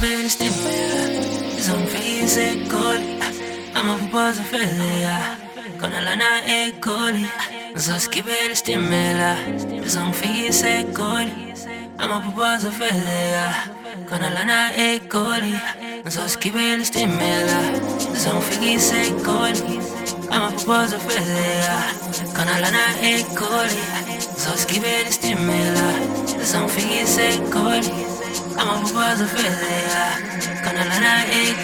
skriver det stimmer Som fise koli Ama puposa fedea Con la. Lana e coli Så skriver det stimmer Som fise koli Ama puposa fedea Con la. Lana e coli Så skriver det stimmer Som fise koli Ama puposa fedea Con la lana e coli Så skriver det stimmer Som fise koli I'm a buzzer for the Con la lana e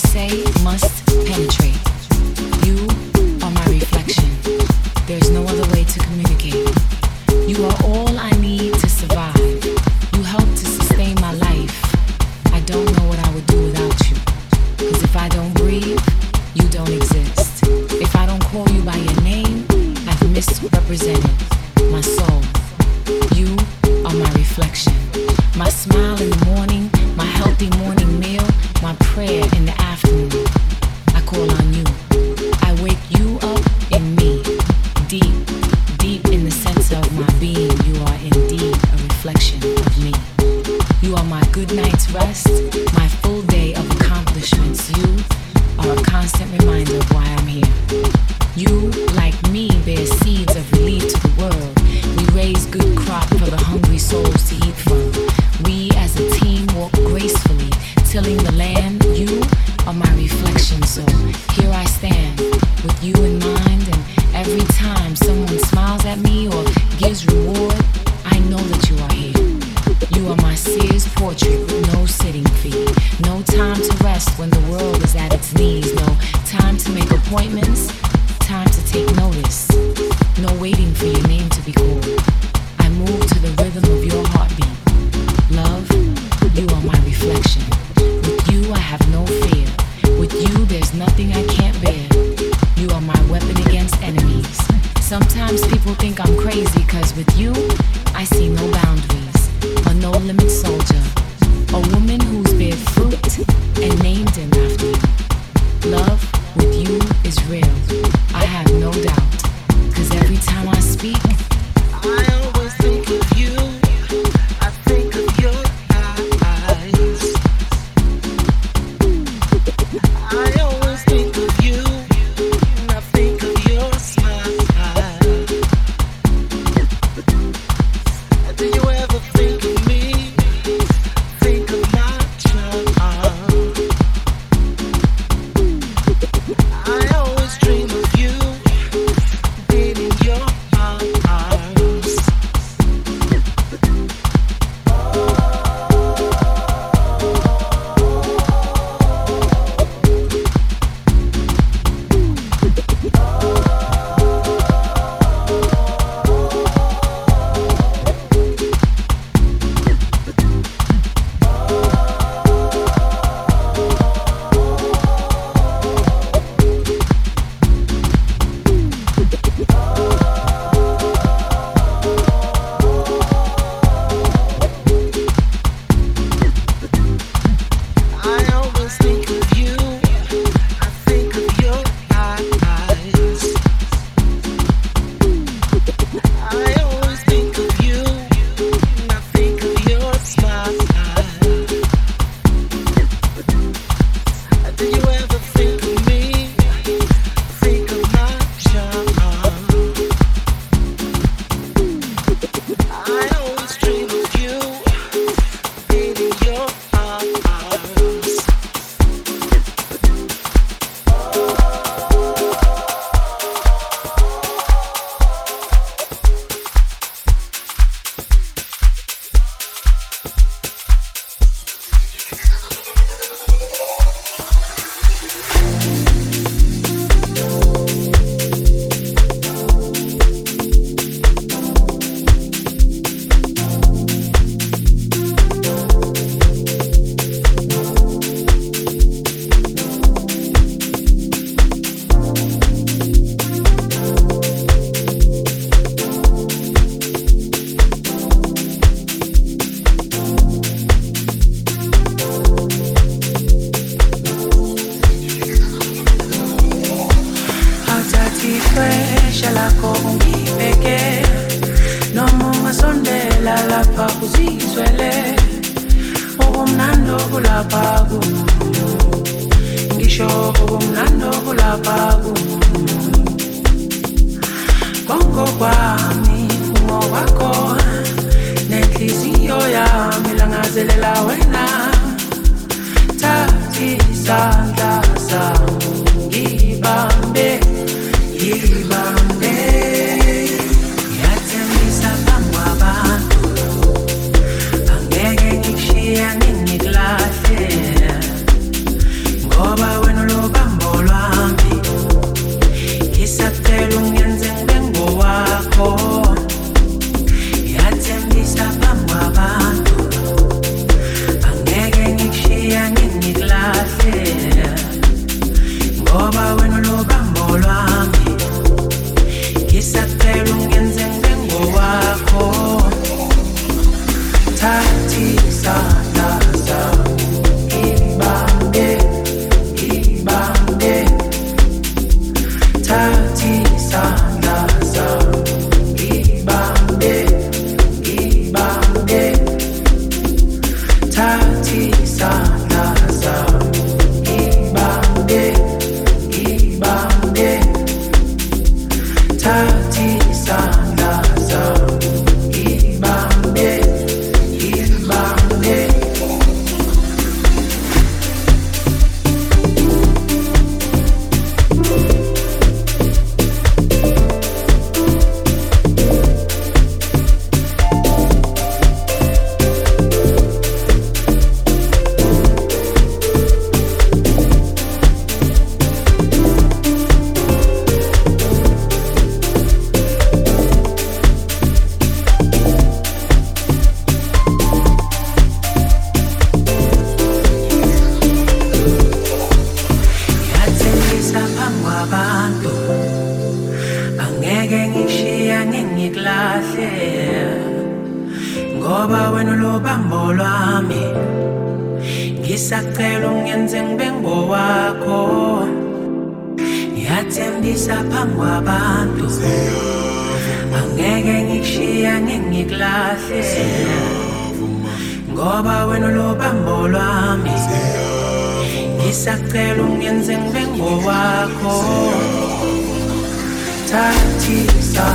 say must killing the land. kwabo kwami fumo wako. Nenhliziyo yami wena. Thathi isandla sami ngibambe yibambe ngisacela ungenze ngibe ngowakho thathisa